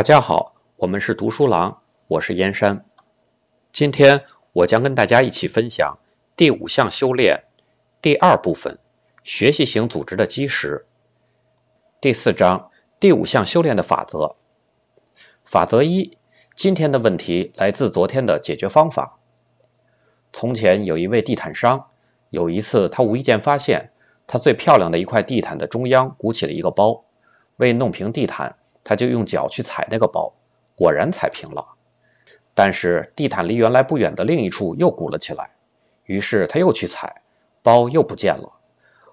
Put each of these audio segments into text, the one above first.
大家好，我们是读书郎，我是燕山。今天我将跟大家一起分享第五项修炼第二部分：学习型组织的基石。第四章第五项修炼的法则。法则一：今天的问题来自昨天的解决方法。从前有一位地毯商，有一次他无意间发现，他最漂亮的一块地毯的中央鼓起了一个包，为弄平地毯。他就用脚去踩那个包，果然踩平了。但是地毯离原来不远的另一处又鼓了起来，于是他又去踩，包又不见了。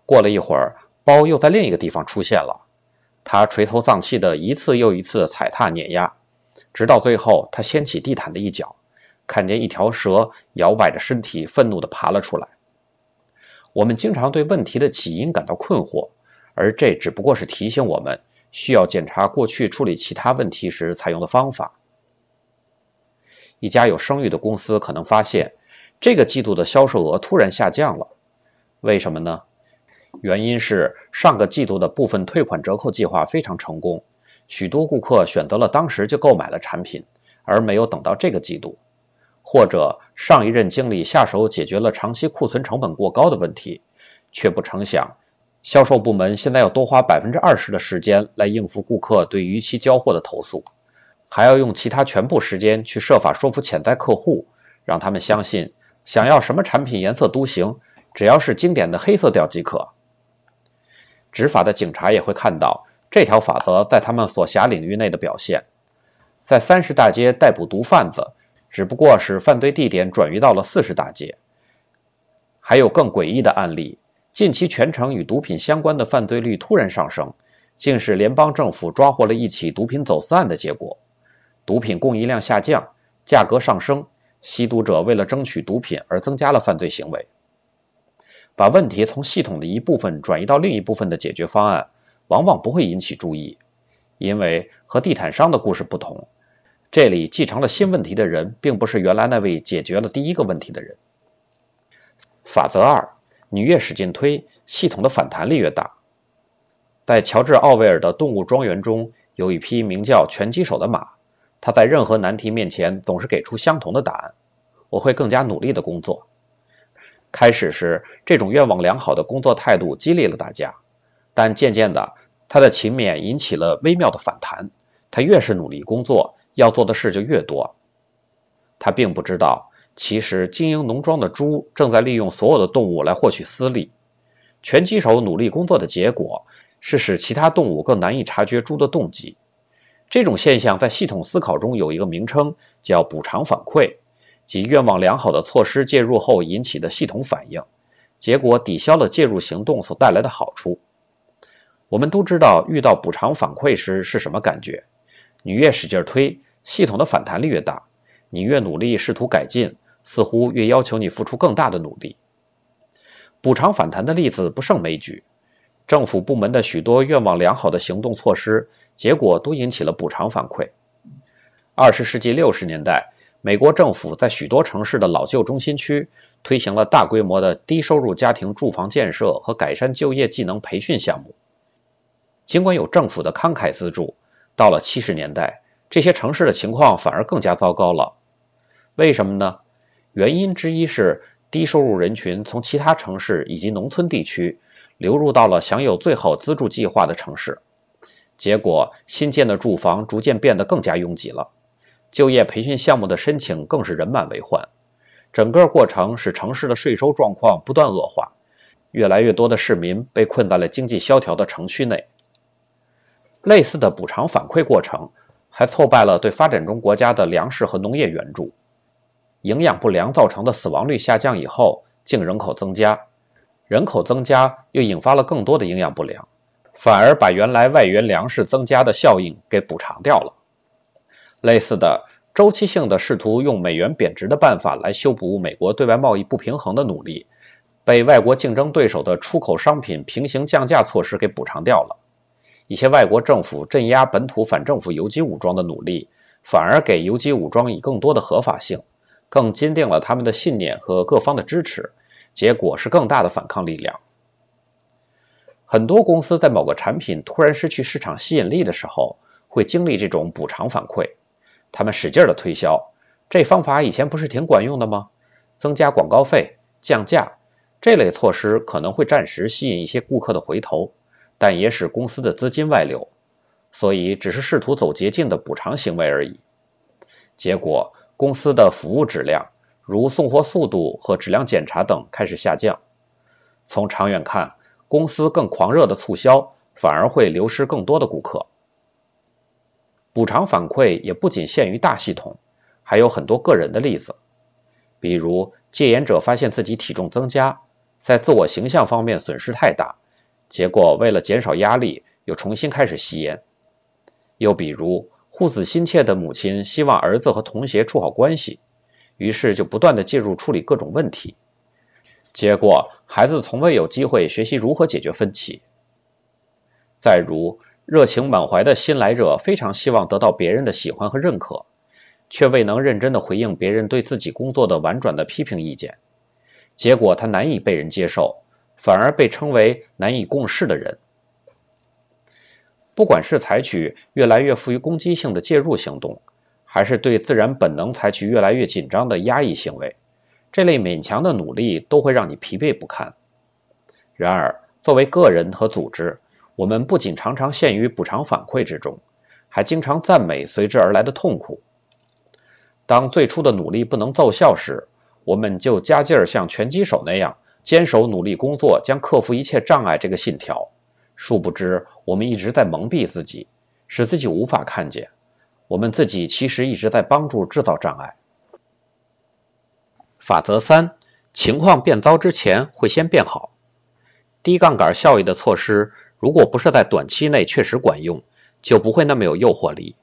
过了一会儿，包又在另一个地方出现了。他垂头丧气的一次又一次踩踏碾压，直到最后，他掀起地毯的一角，看见一条蛇摇摆着身体，愤怒的爬了出来。我们经常对问题的起因感到困惑，而这只不过是提醒我们。需要检查过去处理其他问题时采用的方法。一家有声誉的公司可能发现，这个季度的销售额突然下降了。为什么呢？原因是上个季度的部分退款折扣计划非常成功，许多顾客选择了当时就购买了产品，而没有等到这个季度。或者上一任经理下手解决了长期库存成本过高的问题，却不成想。销售部门现在要多花百分之二十的时间来应付顾客对逾期交货的投诉，还要用其他全部时间去设法说服潜在客户，让他们相信想要什么产品颜色都行，只要是经典的黑色调即可。执法的警察也会看到这条法则在他们所辖领域内的表现，在三十大街逮捕毒贩子，只不过是犯罪地点转移到了四十大街。还有更诡异的案例。近期，全城与毒品相关的犯罪率突然上升，竟是联邦政府抓获了一起毒品走私案的结果。毒品供应量下降，价格上升，吸毒者为了争取毒品而增加了犯罪行为。把问题从系统的一部分转移到另一部分的解决方案，往往不会引起注意，因为和地毯商的故事不同，这里继承了新问题的人，并不是原来那位解决了第一个问题的人。法则二。你越使劲推，系统的反弹力越大。在乔治·奥威尔的《动物庄园》中，有一匹名叫“拳击手”的马，它在任何难题面前总是给出相同的答案：“我会更加努力的工作。”开始时，这种愿望良好的工作态度激励了大家，但渐渐的，他的勤勉引起了微妙的反弹。他越是努力工作，要做的事就越多。他并不知道。其实，经营农庄的猪正在利用所有的动物来获取私利。拳击手努力工作的结果是使其他动物更难以察觉猪的动机。这种现象在系统思考中有一个名称，叫补偿反馈，即愿望良好的措施介入后引起的系统反应，结果抵消了介入行动所带来的好处。我们都知道，遇到补偿反馈时是什么感觉？你越使劲推，系统的反弹力越大；你越努力试图改进。似乎越要求你付出更大的努力。补偿反弹的例子不胜枚举，政府部门的许多愿望良好的行动措施，结果都引起了补偿反馈。二十世纪六十年代，美国政府在许多城市的老旧中心区推行了大规模的低收入家庭住房建设和改善就业技能培训项目。尽管有政府的慷慨资助，到了七十年代，这些城市的情况反而更加糟糕了。为什么呢？原因之一是低收入人群从其他城市以及农村地区流入到了享有最好资助计划的城市，结果新建的住房逐渐变得更加拥挤了，就业培训项目的申请更是人满为患。整个过程使城市的税收状况不断恶化，越来越多的市民被困在了经济萧条的城区内。类似的补偿反馈过程还挫败了对发展中国家的粮食和农业援助。营养不良造成的死亡率下降以后，净人口增加，人口增加又引发了更多的营养不良，反而把原来外源粮食增加的效应给补偿掉了。类似的周期性的试图用美元贬值的办法来修补美国对外贸易不平衡的努力，被外国竞争对手的出口商品平行降价措施给补偿掉了。一些外国政府镇压本土反政府游击武装的努力，反而给游击武装以更多的合法性。更坚定了他们的信念和各方的支持，结果是更大的反抗力量。很多公司在某个产品突然失去市场吸引力的时候，会经历这种补偿反馈，他们使劲的推销，这方法以前不是挺管用的吗？增加广告费、降价这类措施可能会暂时吸引一些顾客的回头，但也使公司的资金外流，所以只是试图走捷径的补偿行为而已。结果，公司的服务质量，如送货速度和质量检查等开始下降。从长远看，公司更狂热的促销，反而会流失更多的顾客。补偿反馈也不仅限于大系统，还有很多个人的例子。比如，戒烟者发现自己体重增加，在自我形象方面损失太大，结果为了减少压力，又重新开始吸烟。又比如，护子心切的母亲希望儿子和同学处好关系，于是就不断的介入处理各种问题，结果孩子从未有机会学习如何解决分歧。再如，热情满怀的新来者非常希望得到别人的喜欢和认可，却未能认真的回应别人对自己工作的婉转的批评意见，结果他难以被人接受，反而被称为难以共事的人。不管是采取越来越富于攻击性的介入行动，还是对自然本能采取越来越紧张的压抑行为，这类勉强的努力都会让你疲惫不堪。然而，作为个人和组织，我们不仅常常陷于补偿反馈之中，还经常赞美随之而来的痛苦。当最初的努力不能奏效时，我们就加劲儿像拳击手那样坚守努力工作将克服一切障碍这个信条。殊不知，我们一直在蒙蔽自己，使自己无法看见，我们自己其实一直在帮助制造障碍。法则三：情况变糟之前会先变好。低杠杆效益的措施。如果不是在短期内确实管用，就不会那么有诱惑力。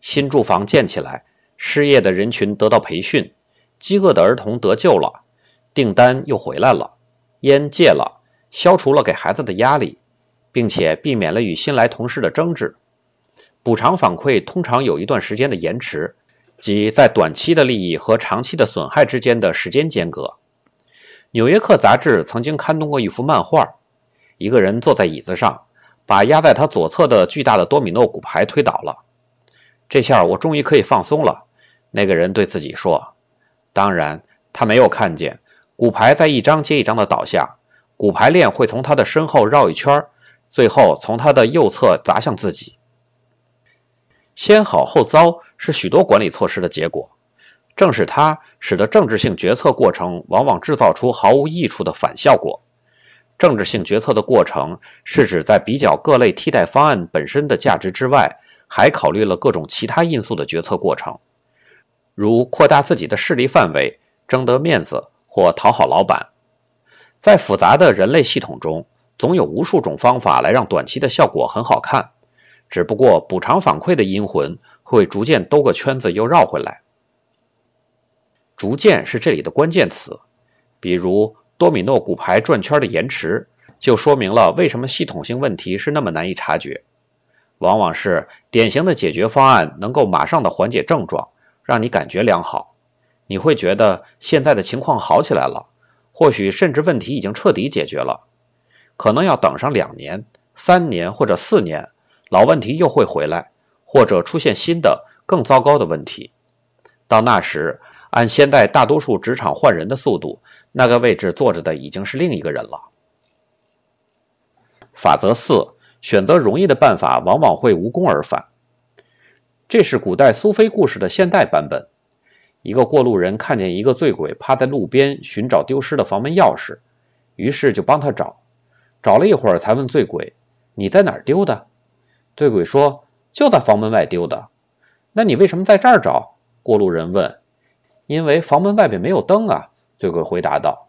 新住房建起来，失业的人群得到培训，饥饿的儿童得救了，订单又回来了，烟戒了，消除了给孩子的压力，并且避免了与新来同事的争执。补偿反馈通常有一段时间的延迟，即在短期的利益和长期的损害之间的时间间隔。纽约客杂志曾经刊登过一幅漫画。一个人坐在椅子上，把压在他左侧的巨大的多米诺骨牌推倒了。这下我终于可以放松了，那个人对自己说。当然，他没有看见骨牌在一张接一张的倒下，骨牌链会从他的身后绕一圈，最后从他的右侧砸向自己。先好后糟是许多管理措施的结果，正是它使得政治性决策过程往往制造出毫无益处的反效果。政治性决策的过程是指在比较各类替代方案本身的价值之外，还考虑了各种其他因素的决策过程，如扩大自己的势力范围、争得面子或讨好老板。在复杂的人类系统中，总有无数种方法来让短期的效果很好看，只不过补偿反馈的阴魂会逐渐兜个圈子又绕回来。逐渐是这里的关键词，比如。多米诺骨牌转圈的延迟，就说明了为什么系统性问题是那么难以察觉。往往是典型的解决方案能够马上的缓解症状，让你感觉良好，你会觉得现在的情况好起来了，或许甚至问题已经彻底解决了。可能要等上两年、三年或者四年，老问题又会回来，或者出现新的更糟糕的问题。到那时，按现在大多数职场换人的速度，那个位置坐着的已经是另一个人了。法则四：选择容易的办法，往往会无功而返。这是古代苏菲故事的现代版本。一个过路人看见一个醉鬼趴在路边寻找丢失的房门钥匙，于是就帮他找。找了一会儿，才问醉鬼：“你在哪儿丢的？”醉鬼说：“就在房门外丢的。”“那你为什么在这儿找？”过路人问。因为房门外边没有灯啊，醉鬼回答道。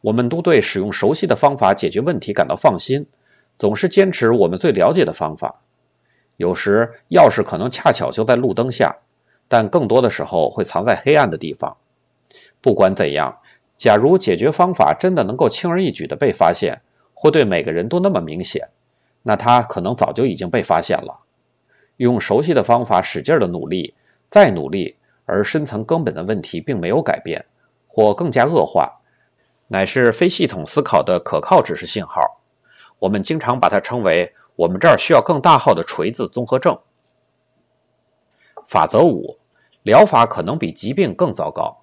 我们都对使用熟悉的方法解决问题感到放心，总是坚持我们最了解的方法。有时钥匙可能恰巧就在路灯下，但更多的时候会藏在黑暗的地方。不管怎样，假如解决方法真的能够轻而易举的被发现，或对每个人都那么明显，那它可能早就已经被发现了。用熟悉的方法使劲的努力，再努力。而深层根本的问题并没有改变，或更加恶化，乃是非系统思考的可靠指示信号。我们经常把它称为我们这儿需要更大号的锤子综合症。法则五：疗法可能比疾病更糟糕。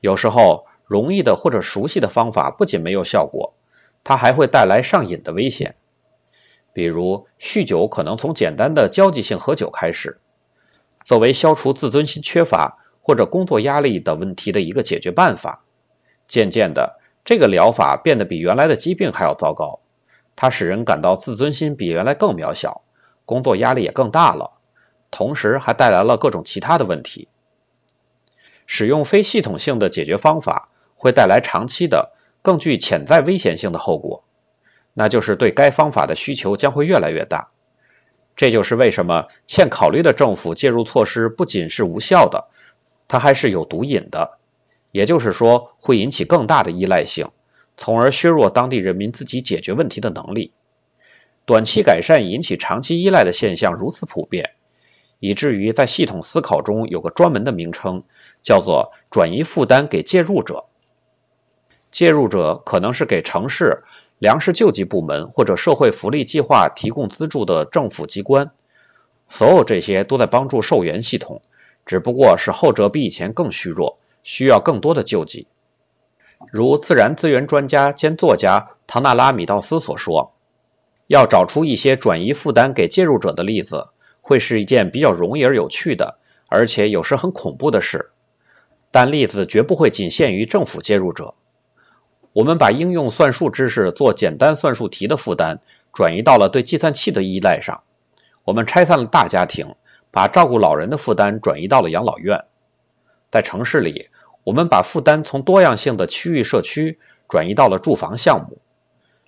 有时候，容易的或者熟悉的方法不仅没有效果，它还会带来上瘾的危险。比如，酗酒可能从简单的交际性喝酒开始，作为消除自尊心缺乏或者工作压力等问题的一个解决办法。渐渐的，这个疗法变得比原来的疾病还要糟糕。它使人感到自尊心比原来更渺小，工作压力也更大了，同时还带来了各种其他的问题。使用非系统性的解决方法会带来长期的、更具潜在危险性的后果，那就是对该方法的需求将会越来越大。这就是为什么欠考虑的政府介入措施不仅是无效的，它还是有毒瘾的，也就是说会引起更大的依赖性，从而削弱当地人民自己解决问题的能力。短期改善引起长期依赖的现象如此普遍。以至于在系统思考中有个专门的名称，叫做转移负担给介入者。介入者可能是给城市粮食救济部门或者社会福利计划提供资助的政府机关。所有这些都在帮助受援系统，只不过是后者比以前更虚弱，需要更多的救济。如自然资源专家兼作家唐纳拉·米道斯所说：“要找出一些转移负担给介入者的例子。”会是一件比较容易而有趣的，而且有时很恐怖的事。但例子绝不会仅限于政府介入者。我们把应用算术知识做简单算术题的负担转移到了对计算器的依赖上。我们拆散了大家庭，把照顾老人的负担转移到了养老院。在城市里，我们把负担从多样性的区域社区转移到了住房项目。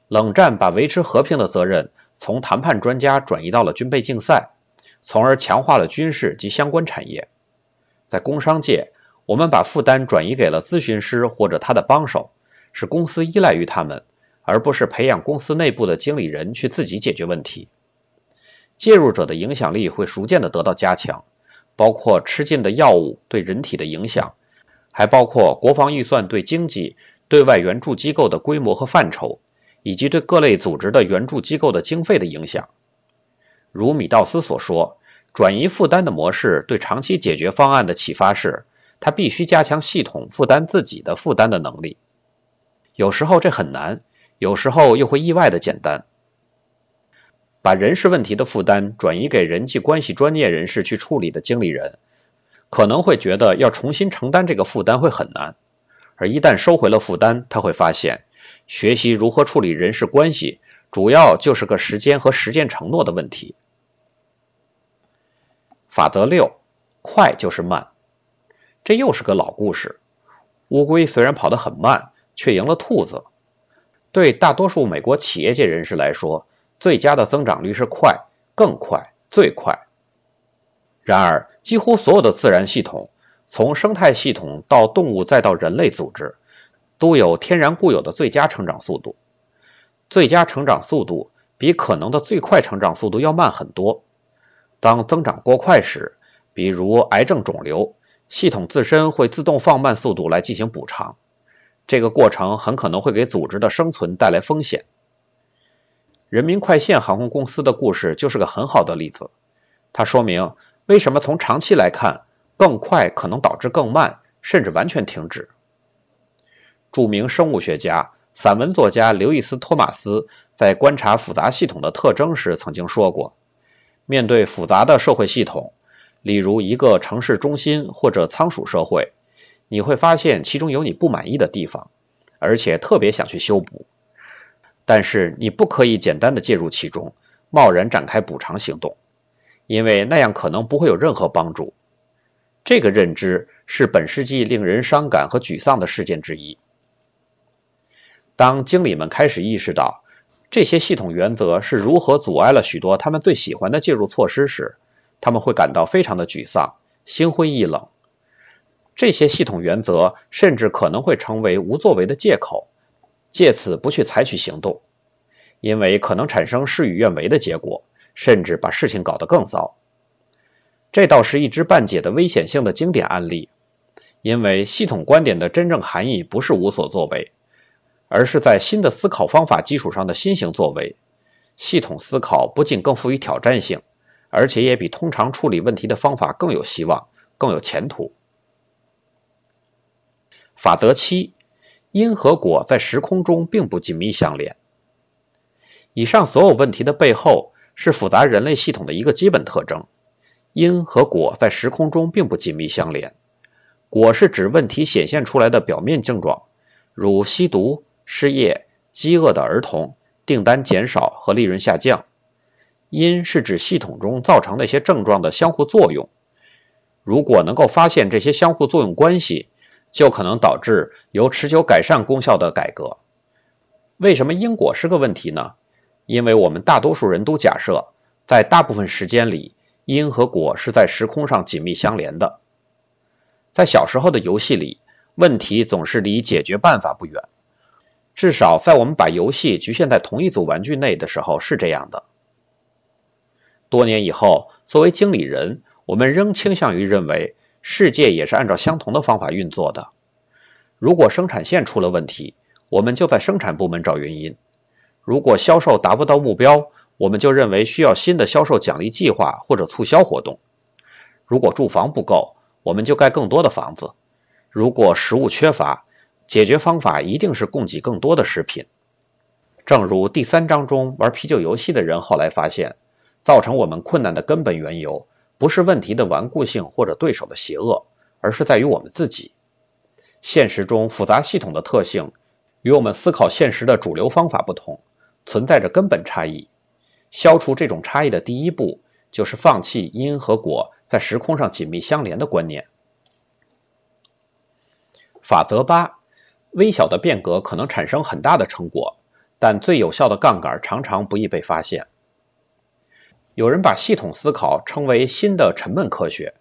冷战把维持和平的责任从谈判专家转移到了军备竞赛。从而强化了军事及相关产业。在工商界，我们把负担转移给了咨询师或者他的帮手，使公司依赖于他们，而不是培养公司内部的经理人去自己解决问题。介入者的影响力会逐渐的得到加强，包括吃进的药物对人体的影响，还包括国防预算对经济、对外援助机构的规模和范畴，以及对各类组织的援助机构的经费的影响。如米道斯所说，转移负担的模式对长期解决方案的启发是，它必须加强系统负担自己的负担的能力。有时候这很难，有时候又会意外的简单。把人事问题的负担转移给人际关系专业人士去处理的经理人，可能会觉得要重新承担这个负担会很难。而一旦收回了负担，他会发现，学习如何处理人事关系。主要就是个时间和实践承诺的问题。法则六：快就是慢。这又是个老故事。乌龟虽然跑得很慢，却赢了兔子。对大多数美国企业界人士来说，最佳的增长率是快、更快、最快。然而，几乎所有的自然系统，从生态系统到动物再到人类组织，都有天然固有的最佳成长速度。最佳成长速度比可能的最快成长速度要慢很多。当增长过快时，比如癌症肿瘤，系统自身会自动放慢速度来进行补偿。这个过程很可能会给组织的生存带来风险。人民快线航空公司的故事就是个很好的例子。它说明为什么从长期来看，更快可能导致更慢，甚至完全停止。著名生物学家。散文作家刘易斯·托马斯在观察复杂系统的特征时曾经说过：“面对复杂的社会系统，例如一个城市中心或者仓鼠社会，你会发现其中有你不满意的地方，而且特别想去修补。但是你不可以简单的介入其中，贸然展开补偿行动，因为那样可能不会有任何帮助。”这个认知是本世纪令人伤感和沮丧的事件之一。当经理们开始意识到这些系统原则是如何阻碍了许多他们最喜欢的介入措施时，他们会感到非常的沮丧，心灰意冷。这些系统原则甚至可能会成为无作为的借口，借此不去采取行动，因为可能产生事与愿违的结果，甚至把事情搞得更糟。这倒是一知半解的危险性的经典案例，因为系统观点的真正含义不是无所作为。而是在新的思考方法基础上的新型作为，系统思考不仅更富于挑战性，而且也比通常处理问题的方法更有希望、更有前途。法则七：因和果在时空中并不紧密相连。以上所有问题的背后是复杂人类系统的一个基本特征：因和果在时空中并不紧密相连。果是指问题显现出来的表面症状，如吸毒、失业、饥饿的儿童、订单减少和利润下降；因是指系统中造成那些症状的相互作用。如果能够发现这些相互作用关系，就可能导致由持久改善功效的改革。为什么因果是个问题呢？因为我们大多数人都假设，在大部分时间里，因和果是在时空上紧密相连的。在小时候的游戏里，问题总是离解决办法不远。至少在我们把游戏局限在同一组玩具内的时候是这样的。多年以后，作为经理人，我们仍倾向于认为世界也是按照相同的方法运作的。如果生产线出了问题，我们就在生产部门找原因；如果销售达不到目标，我们就认为需要新的销售奖励计划或者促销活动；如果住房不够，我们就盖更多的房子。如果食物缺乏，解决方法一定是供给更多的食品。正如第三章中玩啤酒游戏的人后来发现，造成我们困难的根本缘由，不是问题的顽固性或者对手的邪恶，而是在于我们自己。现实中复杂系统的特性与我们思考现实的主流方法不同，存在着根本差异。消除这种差异的第一步，就是放弃因和果。在时空上紧密相连的观念。法则八：微小的变革可能产生很大的成果，但最有效的杠杆常常不易被发现。有人把系统思考称为新的沉闷科学，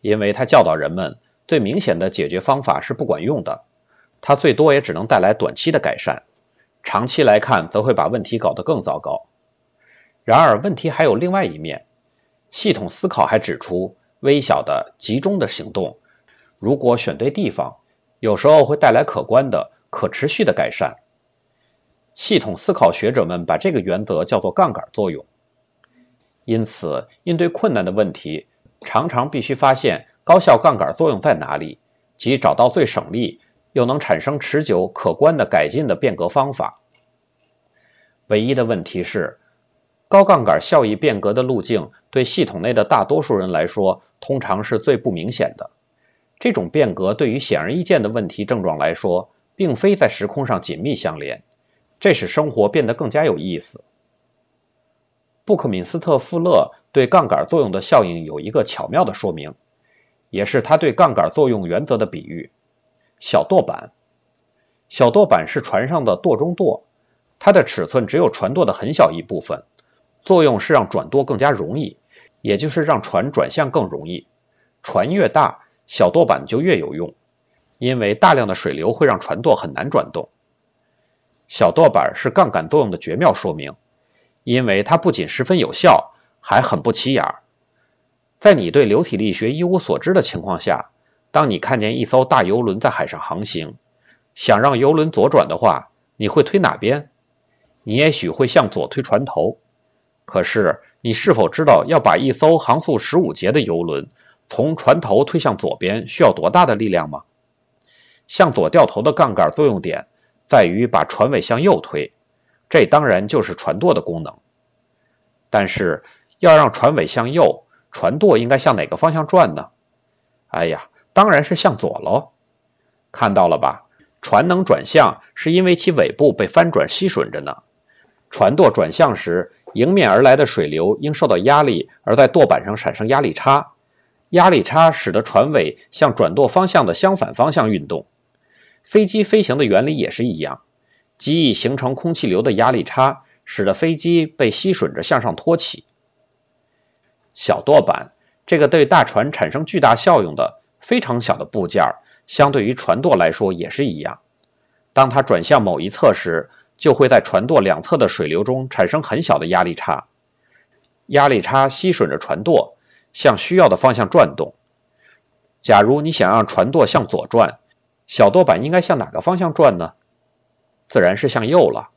因为它教导人们最明显的解决方法是不管用的，它最多也只能带来短期的改善，长期来看则会把问题搞得更糟糕。然而，问题还有另外一面。系统思考还指出，微小的、集中的行动，如果选对地方，有时候会带来可观的、可持续的改善。系统思考学者们把这个原则叫做杠杆作用。因此，应对困难的问题，常常必须发现高效杠杆作用在哪里，即找到最省力又能产生持久可观的改进的变革方法。唯一的问题是。高杠杆效益变革的路径，对系统内的大多数人来说，通常是最不明显的。这种变革对于显而易见的问题症状来说，并非在时空上紧密相连，这使生活变得更加有意思。布克敏斯特·富勒对杠杆作用的效应有一个巧妙的说明，也是他对杠杆作用原则的比喻：小舵板。小舵板是船上的舵中舵，它的尺寸只有船舵的很小一部分。作用是让转舵更加容易，也就是让船转向更容易。船越大，小舵板就越有用，因为大量的水流会让船舵很难转动。小舵板是杠杆作用的绝妙说明，因为它不仅十分有效，还很不起眼。在你对流体力学一无所知的情况下，当你看见一艘大游轮在海上航行，想让游轮左转的话，你会推哪边？你也许会向左推船头。可是，你是否知道要把一艘航速十五节的游轮从船头推向左边需要多大的力量吗？向左掉头的杠杆作用点在于把船尾向右推，这当然就是船舵的功能。但是，要让船尾向右，船舵应该向哪个方向转呢？哎呀，当然是向左喽！看到了吧？船能转向，是因为其尾部被翻转吸吮着呢。船舵转向时，迎面而来的水流应受到压力，而在舵板上产生压力差。压力差使得船尾向转舵方向的相反方向运动。飞机飞行的原理也是一样，机翼形成空气流的压力差，使得飞机被吸吮着向上托起。小舵板这个对大船产生巨大效用的非常小的部件，相对于船舵来说也是一样。当它转向某一侧时，就会在船舵两侧的水流中产生很小的压力差，压力差吸吮着船舵向需要的方向转动。假如你想让船舵向左转，小舵板应该向哪个方向转呢？自然是向右了。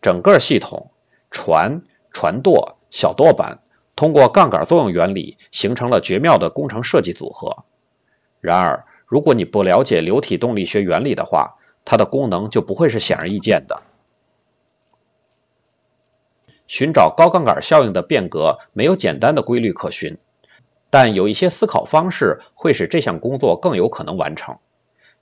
整个系统船、船舵、小舵板通过杠杆作用原理形成了绝妙的工程设计组合。然而，如果你不了解流体动力学原理的话，它的功能就不会是显而易见的。寻找高杠杆效应的变革没有简单的规律可循，但有一些思考方式会使这项工作更有可能完成。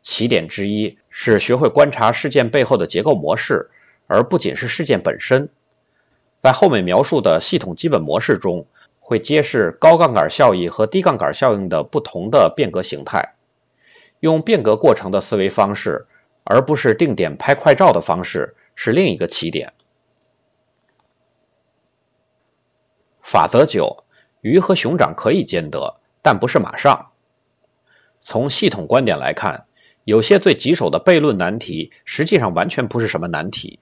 起点之一是学会观察事件背后的结构模式，而不仅是事件本身。在后面描述的系统基本模式中，会揭示高杠杆效应和低杠杆效应的不同的变革形态。用变革过程的思维方式，而不是定点拍快照的方式，是另一个起点。法则九：鱼和熊掌可以兼得，但不是马上。从系统观点来看。有些最棘手的悖论难题，实际上完全不是什么难题，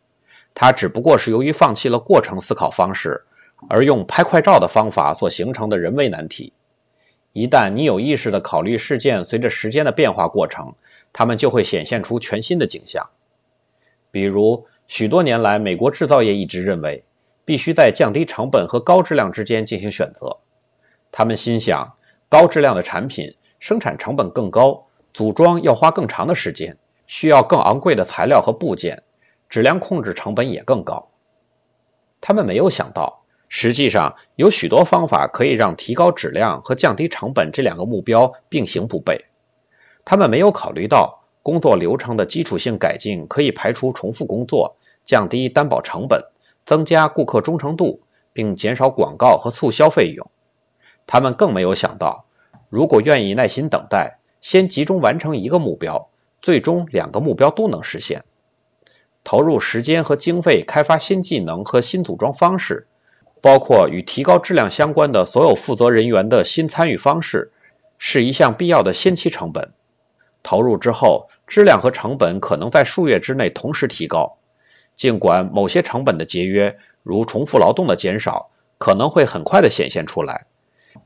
它只不过是由于放弃了过程思考方式，而用拍快照的方法所形成的人为难题。一旦你有意识地考虑事件随着时间的变化过程，它们就会显现出全新的景象。比如，许多年来，美国制造业一直认为，必须在降低成本和高质量之间进行选择。他们心想，高质量的产品生产成本更高。组装要花更长的时间，需要更昂贵的材料和部件，质量控制成本也更高。他们没有想到，实际上有许多方法可以让提高质量和降低成本这两个目标并行不悖。他们没有考虑到，工作流程的基础性改进可以排除重复工作，降低担保成本，增加顾客忠诚度，并减少广告和促销费用。他们更没有想到，如果愿意耐心等待。先集中完成一个目标，最终两个目标都能实现。投入时间和经费开发新技能和新组装方式，包括与提高质量相关的所有负责人员的新参与方式，是一项必要的先期成本。投入之后，质量和成本可能在数月之内同时提高。尽管某些成本的节约，如重复劳动的减少，可能会很快的显现出来，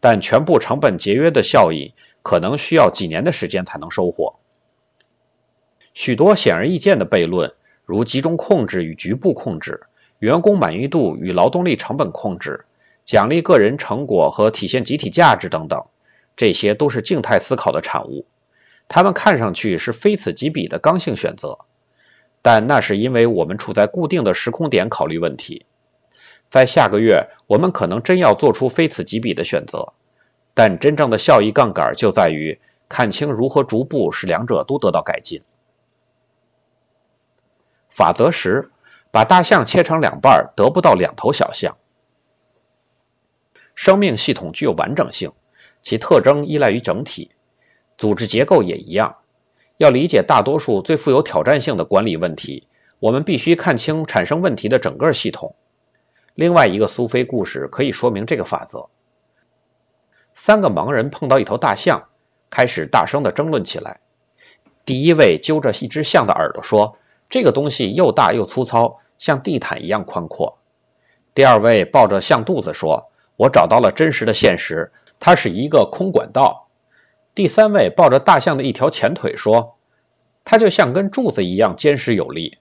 但全部成本节约的效益。可能需要几年的时间才能收获。许多显而易见的悖论，如集中控制与局部控制、员工满意度与劳动力成本控制、奖励个人成果和体现集体价值等等，这些都是静态思考的产物。它们看上去是非此即彼的刚性选择，但那是因为我们处在固定的时空点考虑问题。在下个月，我们可能真要做出非此即彼的选择。但真正的效益杠杆就在于看清如何逐步使两者都得到改进。法则十：把大象切成两半，得不到两头小象。生命系统具有完整性，其特征依赖于整体，组织结构也一样。要理解大多数最富有挑战性的管理问题，我们必须看清产生问题的整个系统。另外一个苏菲故事可以说明这个法则。三个盲人碰到一头大象，开始大声的争论起来。第一位揪着一只象的耳朵说：“这个东西又大又粗糙，像地毯一样宽阔。”第二位抱着象肚子说：“我找到了真实的现实，它是一个空管道。”第三位抱着大象的一条前腿说：“它就像根柱子一样坚实有力。”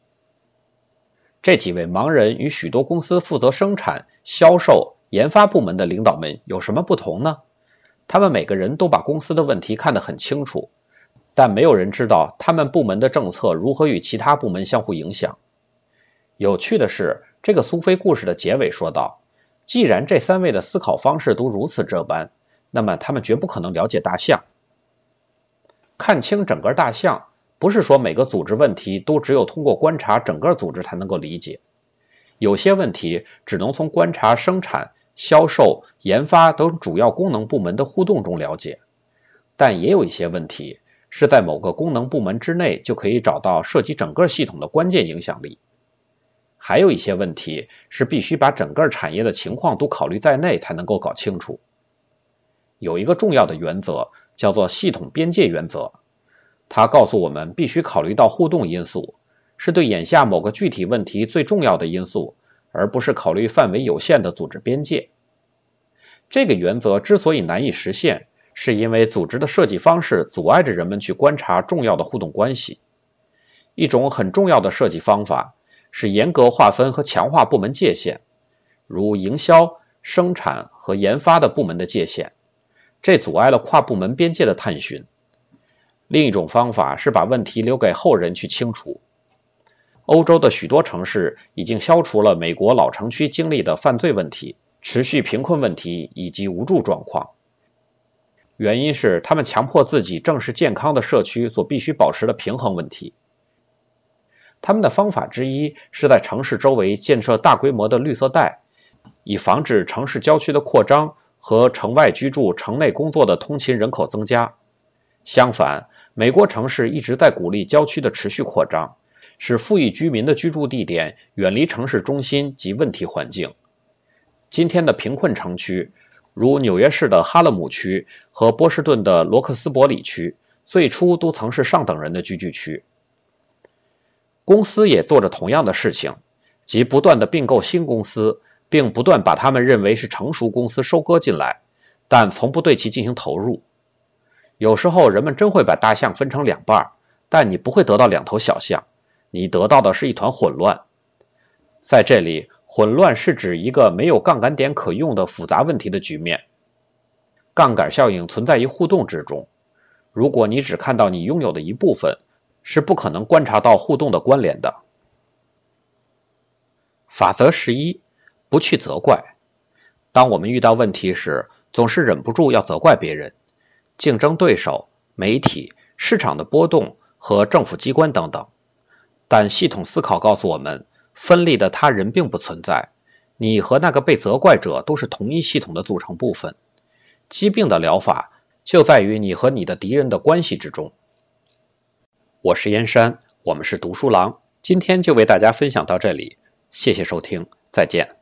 这几位盲人与许多公司负责生产、销售、研发部门的领导们有什么不同呢？他们每个人都把公司的问题看得很清楚，但没有人知道他们部门的政策如何与其他部门相互影响。有趣的是，这个苏菲故事的结尾说道：“既然这三位的思考方式都如此这般，那么他们绝不可能了解大象。看清整个大象，不是说每个组织问题都只有通过观察整个组织才能够理解。有些问题只能从观察生产。”销售、研发等主要功能部门的互动中了解，但也有一些问题是在某个功能部门之内就可以找到涉及整个系统的关键影响力。还有一些问题是必须把整个产业的情况都考虑在内才能够搞清楚。有一个重要的原则叫做系统边界原则，它告诉我们必须考虑到互动因素，是对眼下某个具体问题最重要的因素。而不是考虑范围有限的组织边界。这个原则之所以难以实现，是因为组织的设计方式阻碍着人们去观察重要的互动关系。一种很重要的设计方法是严格划分和强化部门界限，如营销、生产和研发的部门的界限，这阻碍了跨部门边界的探寻。另一种方法是把问题留给后人去清除。欧洲的许多城市已经消除了美国老城区经历的犯罪问题、持续贫困问题以及无助状况。原因是他们强迫自己正视健康的社区所必须保持的平衡问题。他们的方法之一是在城市周围建设大规模的绿色带，以防止城市郊区的扩张和城外居住、城内工作的通勤人口增加。相反，美国城市一直在鼓励郊区的持续扩张。使富裕居民的居住地点远离城市中心及问题环境。今天的贫困城区，如纽约市的哈勒姆区和波士顿的罗克斯伯里区，最初都曾是上等人的聚居区。公司也做着同样的事情，即不断的并购新公司，并不断把他们认为是成熟公司收割进来，但从不对其进行投入。有时候，人们真会把大象分成两半，但你不会得到两头小象。你得到的是一团混乱，在这里，混乱是指一个没有杠杆点可用的复杂问题的局面。杠杆效应存在于互动之中。如果你只看到你拥有的一部分，是不可能观察到互动的关联的。法则十一：不去责怪。当我们遇到问题时，总是忍不住要责怪别人、竞争对手、媒体、市场的波动和政府机关等等。但系统思考告诉我们，分立的他人并不存在。你和那个被责怪者都是同一系统的组成部分。疾病的疗法就在于你和你的敌人的关系之中。我是燕山，我们是读书郎，今天就为大家分享到这里，谢谢收听，再见。